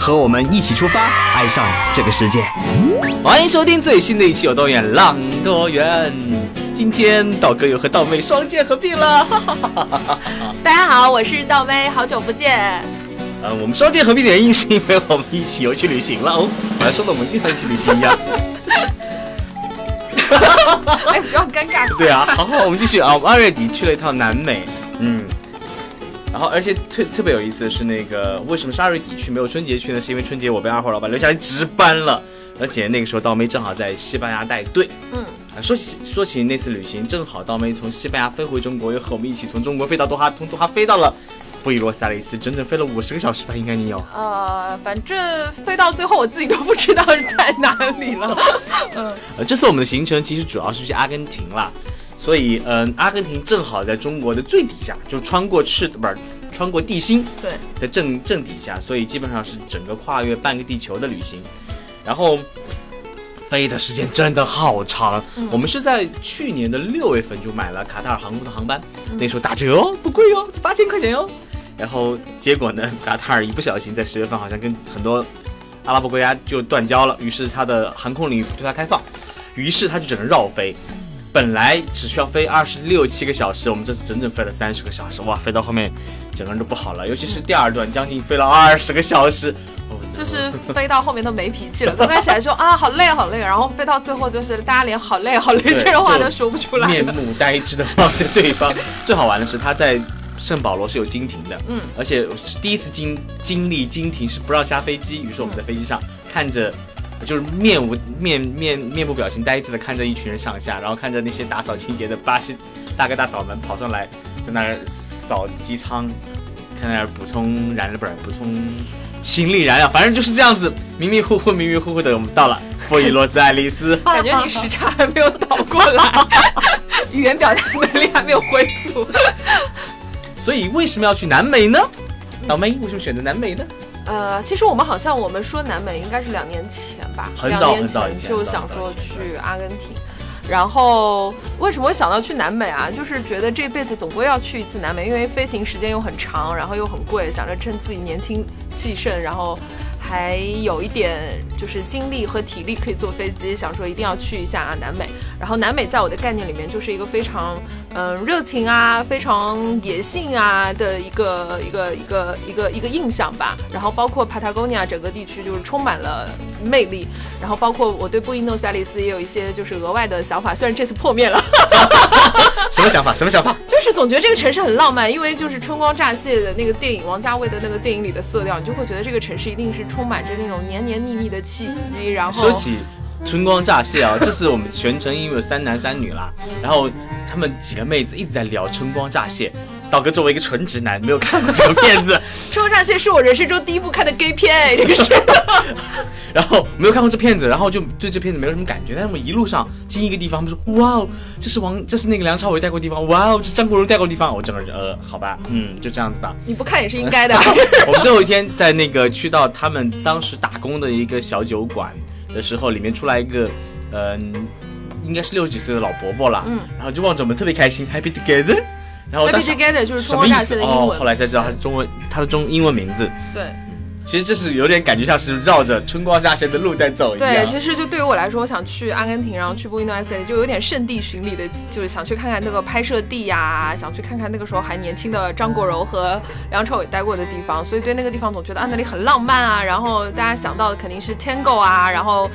和我们一起出发，爱上这个世界。欢迎收听最新的一期《有多远浪多远》。今天道哥又和道妹双剑合璧了，哈哈哈哈哈！大家好，我是道妹，好久不见。呃，我们双剑合璧的原因是因为我们一起又去旅行了 哦，好像说的我们经常一起旅行一样。哎，不要尴尬。对啊，好好，我们继续啊，我们二月底去了一趟南美，嗯，然后而且特特别有意思的是，那个为什么是二月底去没有春节去呢？是因为春节我被二号老板留下来值班了，而且那个时候刀妹正好在西班牙带队，嗯。说起说起那次旅行，正好刀妹从西班牙飞回中国，又和我们一起从中国飞到多哈，从多哈飞到了布宜诺斯艾利斯，整整飞了五十个小时吧？应该你有？呃，反正飞到最后我自己都不知道是在哪里了。嗯，呃，这次我们的行程其实主要是去阿根廷啦，所以嗯，阿根廷正好在中国的最底下，就穿过赤不是穿过地心对的正正底下，所以基本上是整个跨越半个地球的旅行，然后。飞的时间真的好长，我们是在去年的六月份就买了卡塔尔航空的航班，那时候打折哦，不贵哦，八千块钱哦。然后结果呢，卡塔尔一不小心在十月份好像跟很多阿拉伯国家就断交了，于是它的航空领域不对他开放，于是他就只能绕飞。本来只需要飞二十六七个小时，我们这次整整飞了三十个小时，哇，飞到后面整个人都不好了，尤其是第二段将近飞了二十个小时。就是飞到后面都没脾气了，刚开始还说啊好累好累，然后飞到最后就是大家连好累好累 这种话都说不出来，面目呆滞的望着对方。最好玩的是他在圣保罗是有经停的，嗯，而且第一次经经历经停是不让下飞机，于是我们在飞机上看着，就是面无面面面部表情呆滞的看着一群人上下，然后看着那些打扫清洁的巴西大哥大嫂们跑上来在那儿扫机舱，看那儿补充燃料不是补充。行李燃料，反正就是这样子，迷迷糊糊，迷迷糊糊的，我们到了布宜诺斯艾利斯。感觉你时差还没有倒过来，语言表达能力还没有恢复。所以为什么要去南美呢？老妹，为什么选择南美呢？呃，其实我们好像我们说南美应该是两年前吧，很早很早以前就想说去阿根廷。然后为什么会想到去南美啊？就是觉得这辈子总归要去一次南美，因为飞行时间又很长，然后又很贵，想着趁自己年轻气盛，然后。还有一点就是精力和体力可以坐飞机，想说一定要去一下啊南美。然后南美在我的概念里面就是一个非常嗯热情啊、非常野性啊的一个一个一个一个一个印象吧。然后包括帕塔哥尼亚整个地区就是充满了魅力。然后包括我对布宜诺斯艾利斯也有一些就是额外的想法，虽然这次破灭了。什么想法？什么想法？就是总觉得这个城市很浪漫，因为就是春光乍泄的那个电影，王家卫的那个电影里的色调，你就会觉得这个城市一定是充。满着那种黏黏腻腻的气息，然后说起春光乍泄啊，这次我们全程因为有三男三女啦，然后他们几个妹子一直在聊春光乍泄。道哥作为一个纯直男，没有看过这个片子，《冲上线》是我人生中第一部看的 gay 片，哎，这个是。然后没有看过这片子，然后就对这片子没有什么感觉。但是我们一路上经一个地方，他们说哇哦，这是王，这是那个梁朝伟带过地方，哇哦，这是张国荣带过地方。我整个人呃，好吧，嗯，就这样子吧。你不看也是应该的。我们最后一天在那个去到他们当时打工的一个小酒馆的时候，里面出来一个嗯，应该是六十几岁的老伯伯了，嗯，然后就望着我们特别开心，Happy Together。然后 Happy Together 就是什么意思？哦，后来才知道他是中文，他的中英文名字。对。其实这是有点感觉像是绕着春光乍泄的路在走一样。对，其实就对于我来说，我想去阿根廷，然后去布宜诺斯艾利斯，就有点圣地巡礼的，就是想去看看那个拍摄地呀，想去看看那个时候还年轻的张国荣和梁朝伟待过的地方，所以对那个地方总觉得啊那里很浪漫啊，然后大家想到的肯定是 Tango 啊，然后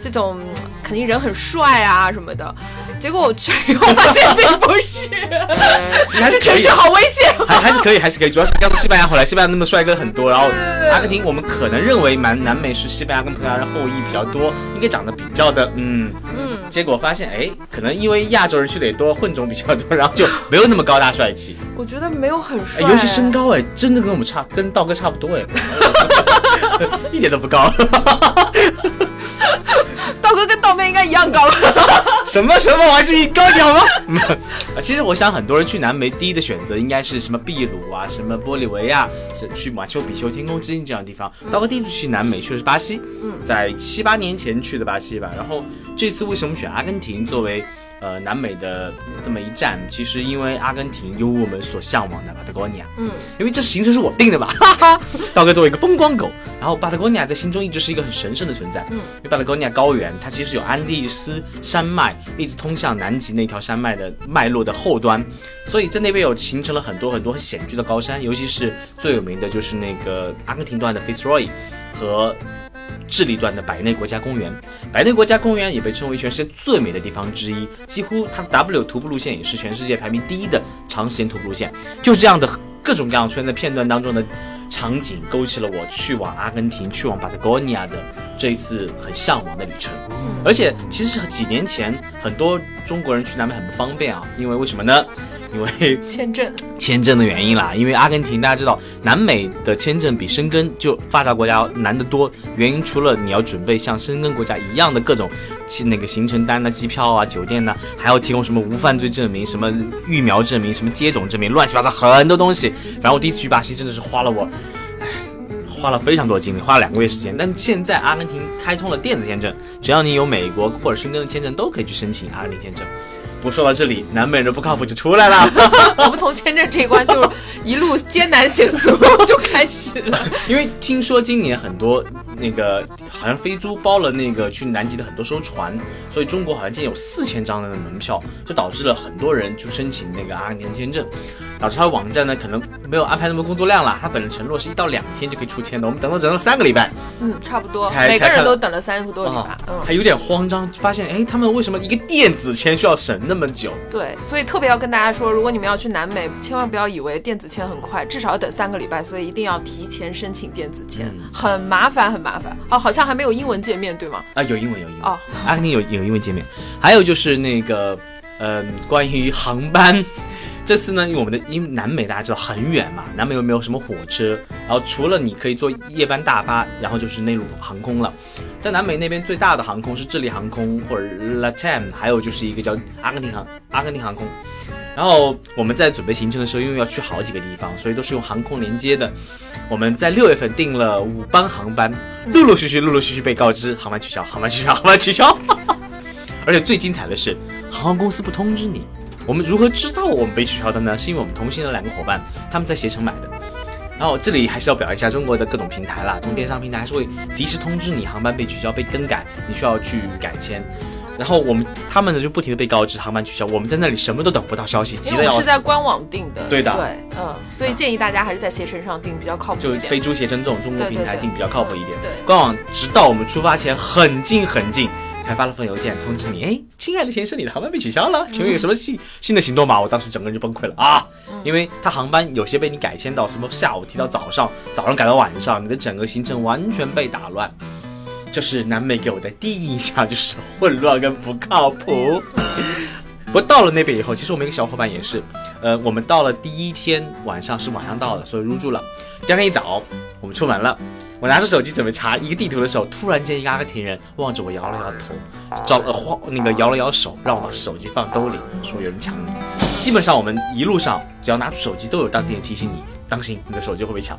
这种肯定人很帅啊什么的。结果我去以后发现并不是，这城市好危险。还还是可以，还是可以，主要是刚从西班牙回来，西班牙那么帅哥很多，然后阿根廷我们可能认为蛮南美是西班牙跟葡萄牙的后裔比较多，应该长得比较的嗯嗯，结果发现哎，可能因为亚洲人去的也多，混种比较多，然后就没有那么高大帅气。我觉得没有很帅，尤其身高哎，真的跟我们差，跟道哥差不多哎。一点都不高。道哥跟道妹应该一样高。什么什么，我还是比你高一点好吗？啊，其实我想很多人去南美第一的选择应该是什么秘鲁啊，什么玻利维亚，是去马丘比丘、天空之镜这样的地方。道哥第一次去南美去的是巴西，嗯，在七八年前去的巴西吧。然后这次为什么选阿根廷作为？呃，南美的这么一站，其实因为阿根廷有我们所向往的巴塔哥尼亚，嗯，因为这行程是我定的吧，哈哈。道哥作为一个风光狗，然后巴塔哥尼亚在心中一直是一个很神圣的存在，嗯，因为巴塔哥尼亚高原，它其实有安第斯山脉一直通向南极那条山脉的脉络的后端，所以在那边有形成了很多很多很险峻的高山，尤其是最有名的就是那个阿根廷段的 Fitzroy 和。智利段的百内国家公园，百内国家公园也被称为全世界最美的地方之一，几乎它的 W 徒步路线也是全世界排名第一的长时间徒步路线。就这样的各种各样出现在片段当中的场景，勾起了我去往阿根廷、去往巴塔哥尼亚的这一次很向往的旅程。而且，其实是几年前，很多中国人去南美很不方便啊，因为为什么呢？因为签证签证的原因啦，因为阿根廷大家知道，南美的签证比申根就发达国家难得多。原因除了你要准备像申根国家一样的各种，那个行程单呐、机票啊、酒店呐，还要提供什么无犯罪证明、什么疫苗证明、什么接种证明，乱七八糟很多东西。反正我第一次去巴西真的是花了我，唉，花了非常多的精力，花了两个月时间。但现在阿根廷开通了电子签证，只要你有美国或者申根的签证，都可以去申请阿根廷签证。我说到这里，南美人不靠谱就出来了。我们从签证这一关就一路艰难险阻 就开始了。因为听说今年很多那个好像飞猪包了那个去南极的很多艘船，所以中国好像今年有四千张的门票，就导致了很多人去申请那个阿根廷签证，导致他网站呢可能没有安排那么工作量了。他本人承诺是一到两天就可以出签的，我们等了整了三个礼拜。嗯，差不多，每个人都等了三个多礼拜。嗯，还有点慌张，发现哎，他们为什么一个电子签需要审那？那么久，对，所以特别要跟大家说，如果你们要去南美，千万不要以为电子签很快，至少要等三个礼拜，所以一定要提前申请电子签，很麻烦，很麻烦哦。好像还没有英文界面对吗？啊，有英文，有英文哦。阿根廷有有英文界面，还有就是那个，嗯，关于航班，这次呢，因为我们的因为南美大家知道很远嘛，南美又没有什么火车，然后除了你可以坐夜班大巴，然后就是内陆航空了。在南美那边最大的航空是智利航空或者 LATAM，还有就是一个叫阿根廷航阿根廷航空。然后我们在准备行程的时候，因为要去好几个地方，所以都是用航空连接的。我们在六月份订了五班航班，陆陆续续陆陆续续被告知航班取消，航班取消，航班取消。而且最精彩的是，航空公司不通知你。我们如何知道我们被取消的呢？是因为我们同行的两个伙伴他们在携程买的。然后这里还是要表扬一下中国的各种平台啦，从电商平台还是会及时通知你航班被取消、被更改，你需要去改签。然后我们他们呢就不停的被告知航班取消，我们在那里什么都等不到消息，急得要死。是在官网订的，对的，对，嗯，所以建议大家还是在携程上订比较靠谱就飞猪、携程这种中国平台订比较靠谱一点。对，官网直到我们出发前很近很近。才发了封邮件通知你，哎，亲爱的先生，你的航班被取消了，请问有什么新新的行动吗？我当时整个人就崩溃了啊，因为他航班有些被你改签到什么下午提到早上，早上改到晚上，你的整个行程完全被打乱。就是南美给我的第一印象，就是混乱跟不靠谱。不过到了那边以后，其实我们一个小伙伴也是，呃，我们到了第一天晚上是晚上到的，所以入住了。第二天一早，我们出门了。我拿着手机准备查一个地图的时候，突然间一个阿根廷人望着我摇了摇头，找呃晃那个摇了摇手，让我把手机放兜里，说有人抢你。基本上我们一路上只要拿出手机，都有当地人提醒你。当心你的手机会被抢，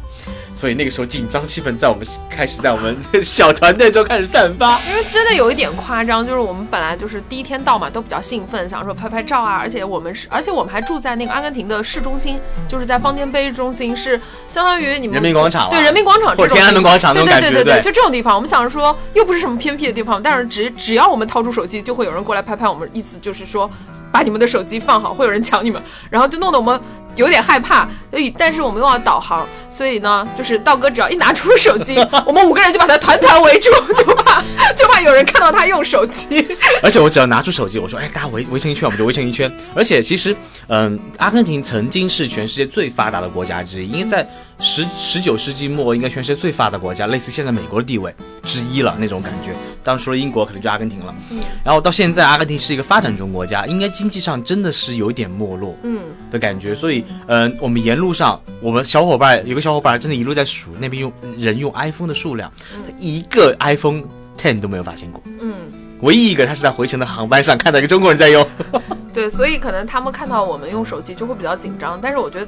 所以那个时候紧张气氛在我们开始在我们 小团队就开始散发。因为真的有一点夸张，就是我们本来就是第一天到嘛，都比较兴奋，想说拍拍照啊。而且我们是，而且我们还住在那个阿根廷的市中心，就是在方尖碑中心，是相当于你们人民广场对人民广场或者天安门广场那种感觉，对对对对，就这种地方。我们想着说又不是什么偏僻的地方，但是只只要我们掏出手机，就会有人过来拍拍我们，意思就是说把你们的手机放好，会有人抢你们，然后就弄得我们。有点害怕，所以但是我们又要导航，所以呢，就是道哥只要一拿出手机，我们五个人就把他团团围住，就怕就怕有人看到他用手机。而且我只要拿出手机，我说，哎，大家围围成一圈，我们就围成一圈。而且其实，嗯，阿根廷曾经是全世界最发达的国家之一，因为在十十九世纪末应该全世界最发达国家，类似现在美国的地位之一了那种感觉。当然除了英国，可能就阿根廷了。嗯，然后到现在，阿根廷是一个发展中国家，应该经济上真的是有点没落，嗯的感觉。所以，嗯，我们沿路上，我们小伙伴有个小伙伴真的一路在数那边用人用 iPhone 的数量，他一个 iPhone Ten 都没有发现过。嗯，唯一一个他是在回程的航班上看到一个中国人在用。对，所以可能他们看到我们用手机就会比较紧张，但是我觉得，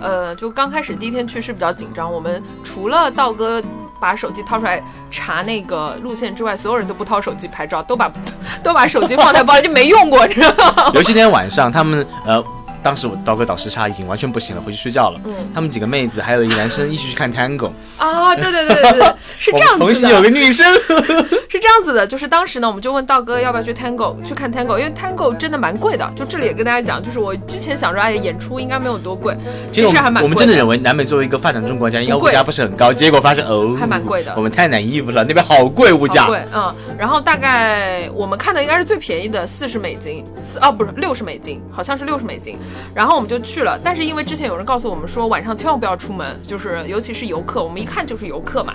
呃，就刚开始第一天去是比较紧张。我们除了道哥把手机掏出来查那个路线之外，所有人都不掏手机拍照，都把都把手机放在包里就没用过，知道吗？尤其那天晚上，他们呃。当时我刀哥倒时差已经完全不行了，回去睡觉了。嗯，他们几个妹子还有一个男生一起去看 Tango。啊，对对对对对，是这样子的。同行有个女生，是这样子的，就是当时呢，我们就问道哥要不要去 Tango 去看 Tango，因为 Tango 真的蛮贵的。就这里也跟大家讲，就是我之前想说，哎，演出应该没有多贵，其实还蛮贵。我们真的认为南美作为一个发展中国家，应该物价不是很高，结果发现哦，还蛮贵的。我们太难 e 服了，那边好贵物价。贵，嗯。然后大概我们看的应该是最便宜的，四十美金，四哦不是六十美金，好像是六十美金。然后我们就去。了，但是因为之前有人告诉我们说晚上千万不要出门，就是尤其是游客，我们一看就是游客嘛，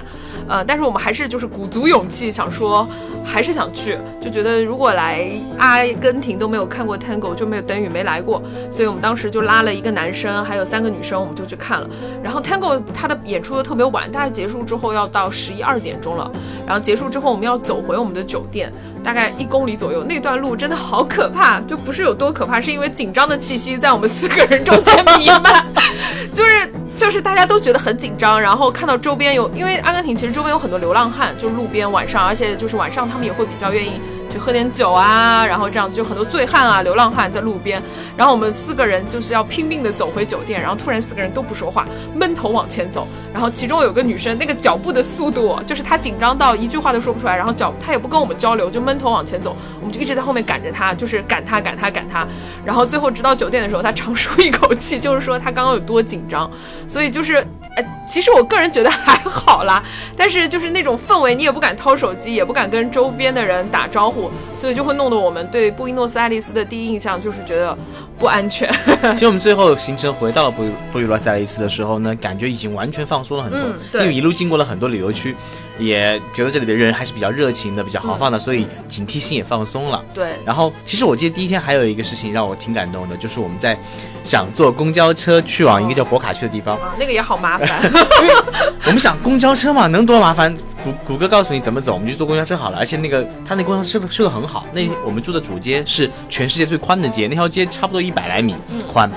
呃，但是我们还是就是鼓足勇气想说，还是想去，就觉得如果来阿根廷都没有看过 Tango，就没有等于没来过，所以我们当时就拉了一个男生，还有三个女生，我们就去看了。然后 Tango 它的演出又特别晚，大概结束之后要到十一二点钟了，然后结束之后我们要走回我们的酒店，大概一公里左右，那段路真的好可怕，就不是有多可怕，是因为紧张的气息在我们四个人中。间弥漫，就是就是大家都觉得很紧张，然后看到周边有，因为阿根廷其实周边有很多流浪汉，就是路边晚上，而且就是晚上他们也会比较愿意。去喝点酒啊，然后这样子就很多醉汉啊、流浪汉在路边，然后我们四个人就是要拼命的走回酒店，然后突然四个人都不说话，闷头往前走，然后其中有个女生那个脚步的速度，就是她紧张到一句话都说不出来，然后脚她也不跟我们交流，就闷头往前走，我们就一直在后面赶着她，就是赶她赶她赶她，然后最后直到酒店的时候，她长舒一口气，就是说她刚刚有多紧张，所以就是。呃，其实我个人觉得还好啦，但是就是那种氛围，你也不敢掏手机，也不敢跟周边的人打招呼，所以就会弄得我们对布宜诺斯艾利斯的第一印象就是觉得不安全。其实我们最后行程回到了布布宜诺斯艾利斯的时候呢，感觉已经完全放松了很多，因为一路经过了很多旅游区。也觉得这里的人还是比较热情的，比较豪放的，所以警惕性也放松了。对。然后，其实我记得第一天还有一个事情让我挺感动的，就是我们在想坐公交车去往一个叫博卡区的地方。啊，那个也好麻烦。我们想公交车嘛，能多麻烦？谷谷歌告诉你怎么走，我们就坐公交车好了。而且那个他那公交车的修的很好，那我们住的主街是全世界最宽的街，那条街差不多一百来米宽。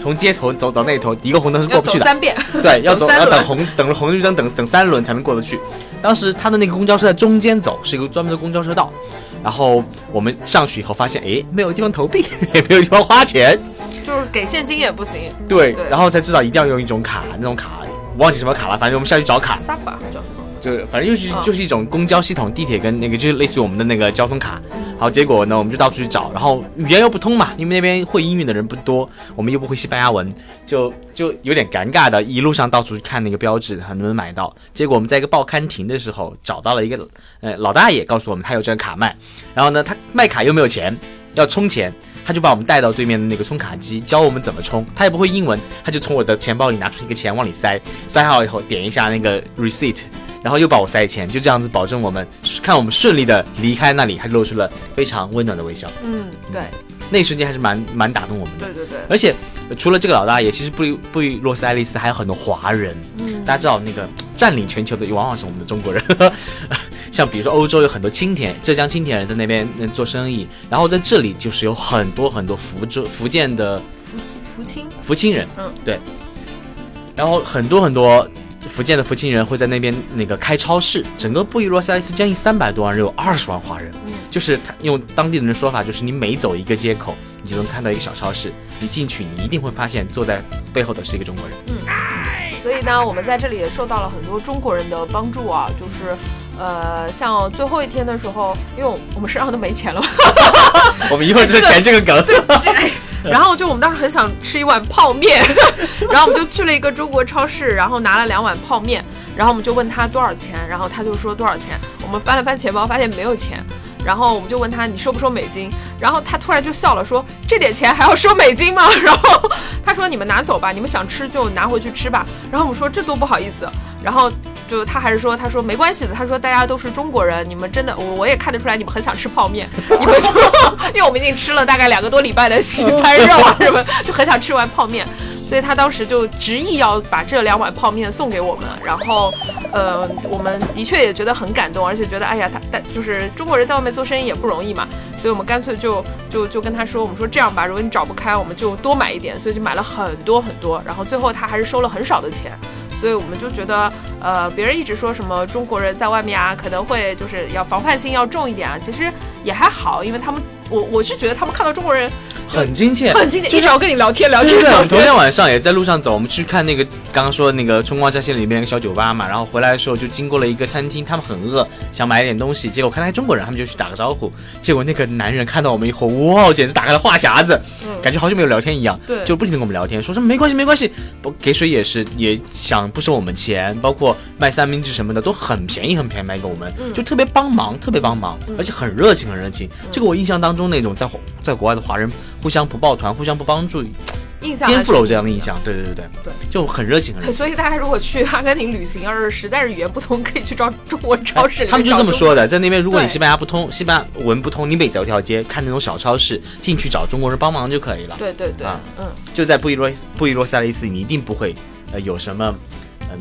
从街头走到那头，一个红灯是过不去的。三遍。对，要走要等红等了红绿灯，等等三轮才能过得去。当时他的那个公交车在中间走，是一个专门的公交车道。然后我们上去以后发现，哎，没有地方投币，也没有地方花钱，就是给现金也不行。对，然后才知道一定要用一种卡，那种卡忘记什么卡了，反正我们下去找卡。萨巴叫什么？就反正又是就是一种公交系统，地铁跟那个就是类似于我们的那个交通卡。好，结果呢，我们就到处去找，然后语言又不通嘛，因为那边会英语的人不多，我们又不会西班牙文，就就有点尴尬的，一路上到处去看那个标志，能不能买到。结果我们在一个报刊亭的时候找到了一个呃老大爷，告诉我们他有这个卡卖，然后呢，他卖卡又没有钱，要充钱，他就把我们带到对面的那个充卡机，教我们怎么充。他也不会英文，他就从我的钱包里拿出一个钱往里塞，塞好以后点一下那个 receipt。然后又把我塞钱，就这样子保证我们看我们顺利的离开那里，还露出了非常温暖的微笑。嗯，对，那一瞬间还是蛮蛮打动我们的。对对对。而且除了这个老大爷，其实布布宜诺斯艾利斯还有很多华人。嗯。大家知道那个占领全球的往往是我们的中国人，像比如说欧洲有很多青田、浙江青田人在那边做生意，然后在这里就是有很多很多福州、福建的福福清福清人。嗯，对。然后很多很多。福建的福清人会在那边那个开超市，整个布宜诺斯艾利斯将近三百多万人，有二十万华人。就是他用当地人的说法，就是你每走一个街口，你就能看到一个小超市。你进去，你一定会发现坐在背后的是一个中国人。嗯，所以呢，我们在这里也受到了很多中国人的帮助啊，就是呃，像最后一天的时候，因为我们身上都没钱了，我们一会儿就填这个梗。然后就我们当时很想吃一碗泡面，然后我们就去了一个中国超市，然后拿了两碗泡面，然后我们就问他多少钱，然后他就说多少钱。我们翻了翻钱包，发现没有钱，然后我们就问他你收不收美金，然后他突然就笑了，说这点钱还要收美金吗？然后他说。你们拿走吧，你们想吃就拿回去吃吧。然后我们说这多不好意思，然后就他还是说他说没关系的，他说大家都是中国人，你们真的我我也看得出来你们很想吃泡面，你们就 因为我们已经吃了大概两个多礼拜的西餐肉啊什么，就很想吃完泡面。所以他当时就执意要把这两碗泡面送给我们，然后，呃，我们的确也觉得很感动，而且觉得，哎呀，他但就是中国人在外面做生意也不容易嘛，所以我们干脆就就就跟他说，我们说这样吧，如果你找不开，我们就多买一点，所以就买了很多很多，然后最后他还是收了很少的钱，所以我们就觉得，呃，别人一直说什么中国人在外面啊，可能会就是要防范心要重一点啊，其实也还好，因为他们，我我是觉得他们看到中国人。很亲切，很亲切，一直要跟你聊天聊天。对，我们昨天晚上也在路上走，我们去看那个刚刚说的那个春光乍泄里面那个小酒吧嘛，然后回来的时候就经过了一个餐厅，他们很饿，想买点东西，结果看到中国人，他们就去打个招呼，结果那个男人看到我们以后，哇，简直打开了话匣子，感觉好久没有聊天一样，对，就不停的跟我们聊天，说什么没关系没关系，不给水也是，也想不收我们钱，包括卖三明治什么的都很便宜很便宜卖给我们，就特别帮忙，特别帮忙，而且很热情很热情，这个我印象当中那种在在国外的华人互相不抱团。互相不帮助，印象颠覆了我这样的印象。对对对对对，就很热情，很热情。所以大家如果去阿根廷旅行，要是实在是语言不通，可以去找中国超市。他们就这么说的，在那边，如果你西班牙不通，西班牙文不通，你每走一条街，看那种小超市，进去找中国人帮忙就可以了。对对对，嗯，就在布宜诺布宜诺斯艾利斯，你一定不会呃有什么嗯，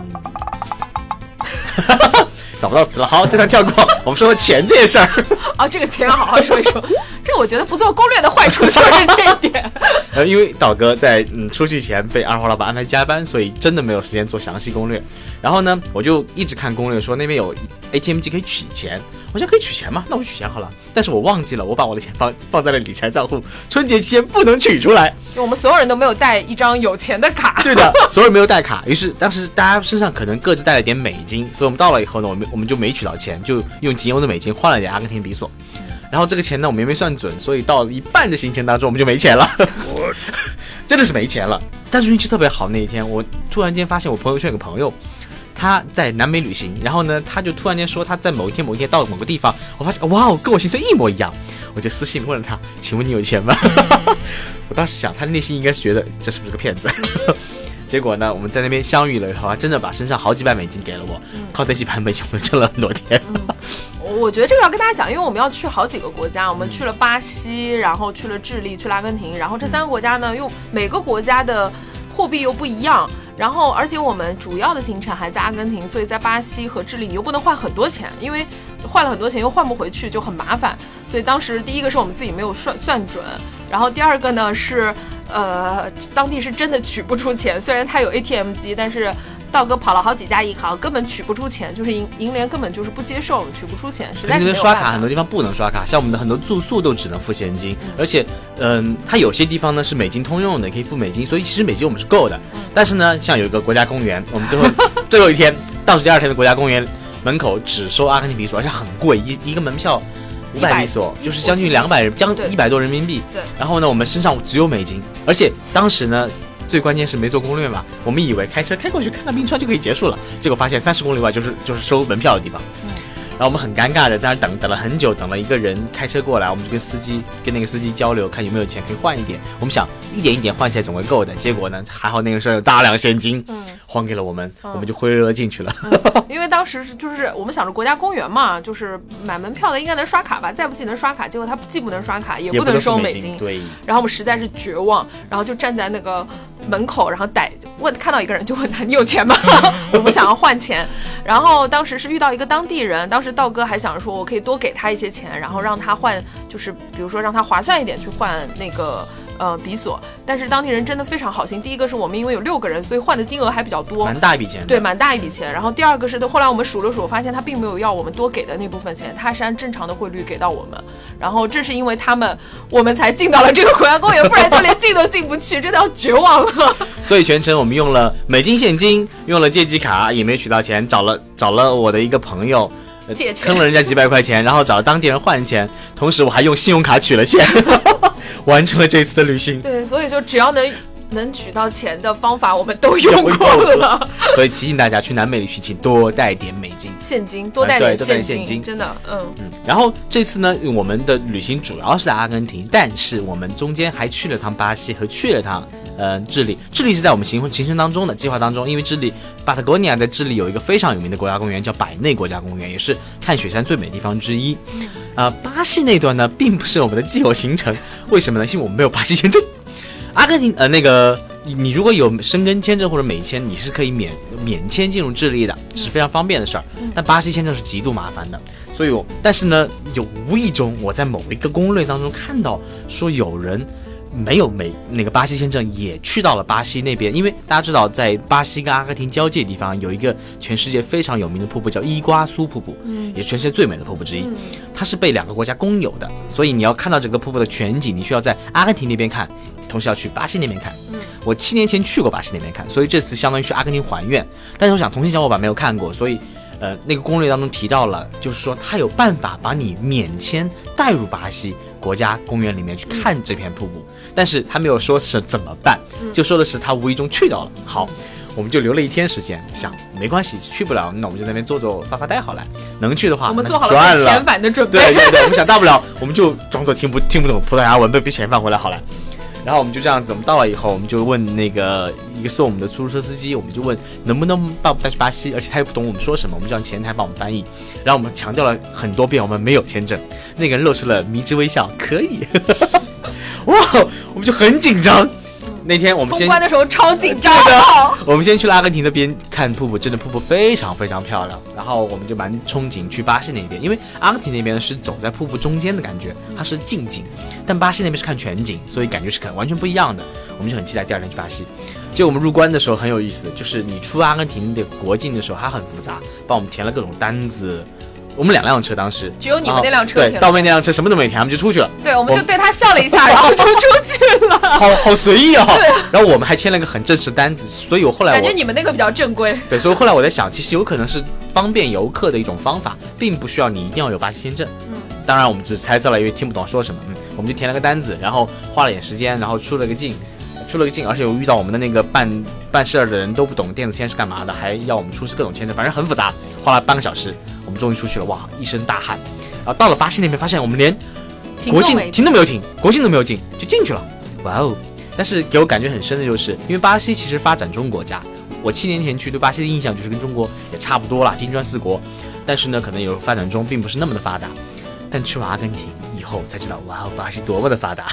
找不到词了。好，这段跳过，我们说说钱这件事儿。啊，这个钱要好好说一说。这我觉得不做攻略的坏处就是这一点。呃，因为导哥在嗯出去前被二号老板安排加班，所以真的没有时间做详细攻略。然后呢，我就一直看攻略，说那边有 ATM 机可以取钱。我想可以取钱吗？那我取钱好了。但是我忘记了，我把我的钱放放在了理财账户，春节期间不能取出来。我们所有人都没有带一张有钱的卡。对的，所有人没有带卡。于是当时大家身上可能各自带了点美金，所以我们到了以后呢，我们我们就没取到钱，就用仅有的美金换了点阿根廷比索。然后这个钱呢，我们也没算准，所以到了一半的行程当中，我们就没钱了，真的是没钱了。但是运气特别好，那一天我突然间发现我朋友圈有个朋友，他在南美旅行，然后呢，他就突然间说他在某一天某一天到了某个地方，我发现哇哦，跟我行程一模一样，我就私信问了他，请问你有钱吗？我当时想，他内心应该是觉得这是不是个骗子。结果呢，我们在那边相遇了以后，他真的把身上好几百美金给了我，靠这几百美金，我们挣了很多天。我觉得这个要跟大家讲，因为我们要去好几个国家，我们去了巴西，然后去了智利，去了阿根廷，然后这三个国家呢，又每个国家的货币又不一样，然后而且我们主要的行程还在阿根廷，所以在巴西和智利你又不能换很多钱，因为换了很多钱又换不回去就很麻烦，所以当时第一个是我们自己没有算算准，然后第二个呢是呃当地是真的取不出钱，虽然它有 ATM 机，但是。道哥跑了好几家银行，根本取不出钱，就是银银联根本就是不接受，取不出钱，实在是因为刷卡很多地方不能刷卡，像我们的很多住宿都只能付现金，而且，嗯，它有些地方呢是美金通用的，可以付美金，所以其实美金我们是够的。但是呢，像有一个国家公园，我们最后 最后一天倒数第二天的国家公园门口只收阿根廷比索，而且很贵，一一个门票五百比索，就是将近两百将一百多人民币。对。然后呢，我们身上只有美金，而且当时呢。最关键是没做攻略嘛，我们以为开车开过去看看冰川就可以结束了，结果发现三十公里外就是就是收门票的地方。然后我们很尴尬的在那等等了很久，等了一个人开车过来，我们就跟司机跟那个司机交流，看有没有钱可以换一点。我们想一点一点换起来总会够的，结果呢还好那个时候有大量现金。嗯。还给了我们，我们就灰溜溜进去了。因为当时是就是我们想着国家公园嘛，就是买门票的应该能刷卡吧，再不济能刷卡。结果他既不能刷卡，也不能收美金。对。然后我们实在是绝望，然后就站在那个门口，然后逮问看到一个人就问他你有钱吗？我们想要换钱。然后当时是遇到一个当地人，当时道哥还想说我可以多给他一些钱，然后让他换，就是比如说让他划算一点去换那个。呃，比索，但是当地人真的非常好心。第一个是我们因为有六个人，所以换的金额还比较多，蛮大一笔钱。对，蛮大一笔钱。然后第二个是，后来我们数了数，发现他并没有要我们多给的那部分钱，他是按正常的汇率给到我们。然后正是因为他们，我们才进到了这个国家公园，不然就连进都进不去，真的要绝望了。所以全程我们用了美金现金，用了借记卡，也没取到钱，找了找了我的一个朋友借钱坑了人家几百块钱，然后找当地人换钱，同时我还用信用卡取了钱。完成了这次的旅行。对，所以就只要能能取到钱的方法我们都用过了。所以提醒大家，去南美旅行请多带点美金、现金，多带点现金，真的，嗯嗯。然后这次呢，我们的旅行主要是在阿根廷，但是我们中间还去了趟巴西和去了趟。嗯，智利，智利是在我们行行程当中的计划当中，因为智利巴塔哥尼亚在智利有一个非常有名的国家公园，叫百内国家公园，也是看雪山最美的地方之一。呃，巴西那段呢，并不是我们的既有行程，为什么呢？因为我们没有巴西签证。阿根廷，呃，那个你如果有申根签证或者美签，你是可以免免签进入智利的，是非常方便的事儿。但巴西签证是极度麻烦的，所以，我但是呢，有无意中我在某一个攻略当中看到说有人。没有美那个巴西签证也去到了巴西那边，因为大家知道，在巴西跟阿根廷交界地方有一个全世界非常有名的瀑布，叫伊瓜苏瀑布，嗯，也是全世界最美的瀑布之一。它是被两个国家公有的，所以你要看到整个瀑布的全景，你需要在阿根廷那边看，同时要去巴西那边看。我七年前去过巴西那边看，所以这次相当于去阿根廷还愿。但是我想同性小伙伴没有看过，所以。呃，那个攻略当中提到了，就是说他有办法把你免签带入巴西国家公园里面去看这片瀑布，但是他没有说是怎么办，就说的是他无意中去到了。好，我们就留了一天时间，想没关系，去不了，那我们就在那边坐坐发发呆好了。能去的话，我们做好了遣返的准备。对对对，我们想大不了我们就装作听不听不懂葡萄牙文，被被遣返回来好了。然后我们就这样子，我们到了以后，我们就问那个一个送我们的出租车司机，我们就问能不能把我们带去巴西，而且他又不懂我们说什么，我们就让前台帮我们翻译。然后我们强调了很多遍，我们没有签证。那个人露出了迷之微笑，可以。哇，我们就很紧张。那天我们通关的时候超紧张的。我们先去了阿根廷那边看瀑布，真的瀑布非常非常漂亮。然后我们就蛮憧憬去巴西那边，因为阿根廷那边是走在瀑布中间的感觉，它是近景，但巴西那边是看全景，所以感觉是看完全不一样的。我们就很期待第二天去巴西。就我们入关的时候很有意思，就是你出阿根廷的国境的时候，它很复杂，帮我们填了各种单子。我们两辆车，当时只有你们那辆车对，到位那辆车什么都没填，我们就出去了。对，我们就对他笑了一下，然后 就出去了。好好随意哦！对。然后我们还签了个很正式的单子，所以我后来感觉你们那个比较正规。对，所以后来我在想，其实有可能是方便游客的一种方法，并不需要你一定要有巴西签证。嗯。当然，我们只是猜测了，因为听不懂说什么。嗯。我们就填了个单子，然后花了点时间，然后出了个境，出了个境，而且我遇到我们的那个办办事儿的人都不懂电子签是干嘛的，还要我们出示各种签证，反正很复杂，花了半个小时。我们终于出去了，哇，一身大汗。然后到了巴西那边，发现我们连国境停都没有停，国境都没有进，就进去了。哇哦！但是给我感觉很深的就是，因为巴西其实发展中国家，我七年前去对巴西的印象就是跟中国也差不多啦，金砖四国。但是呢，可能有发展中，并不是那么的发达。但去了阿根廷以后才知道，哇哦，巴西多么的发达！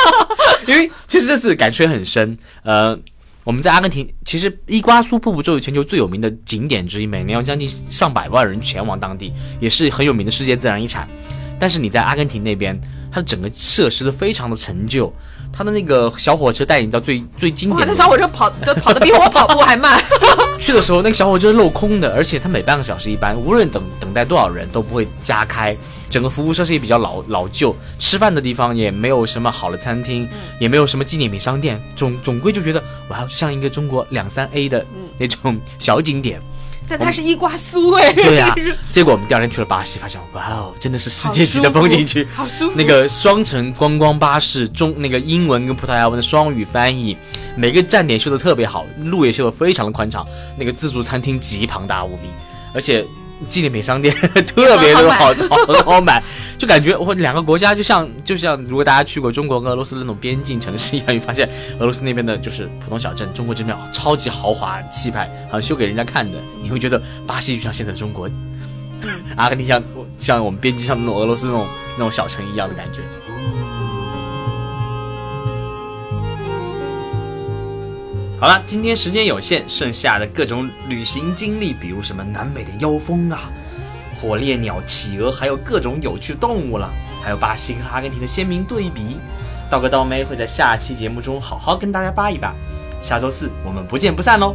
因为其实这次感触也很深，呃。我们在阿根廷，其实伊瓜苏瀑布作为全球最有名的景点之一，每年有将近上百万人前往当地，也是很有名的世界自然遗产。但是你在阿根廷那边，它的整个设施都非常的陈旧，它的那个小火车带你到最最经典。的，那小火车跑的跑得比我跑步还慢。去的时候那个小火车镂空的，而且它每半个小时一班，无论等等待多少人都不会加开。整个服务设施也比较老老旧，吃饭的地方也没有什么好的餐厅，也没有什么纪念品商店，总总归就觉得哇，像一个中国两三 A 的那种小景点。但它是伊瓜苏哎。对呀，结果我们第二天去了巴西，发现哇哦，真的是世界级的风景区，好舒服。那个双层观光巴士，中那个英文跟葡萄牙文的双语翻译，每个站点修的特别好，路也修的非常的宽敞，那个自助餐厅极庞大无比，而且。纪念品商店 特别的，好好好买，就感觉我两个国家就像就像如果大家去过中国跟俄罗斯那种边境城市一样，你发现俄罗斯那边的就是普通小镇，中国这边超级豪华气派，好像修给人家看的，你会觉得巴西就像现在中国，阿根廷像像我们边境上的那种俄罗斯那种那种小城一样的感觉。好了，今天时间有限，剩下的各种旅行经历，比如什么南美的妖风啊、火烈鸟、企鹅，还有各种有趣动物了，还有巴西和阿根廷的鲜明对比，道哥道妹会在下期节目中好好跟大家扒一扒。下周四我们不见不散哦！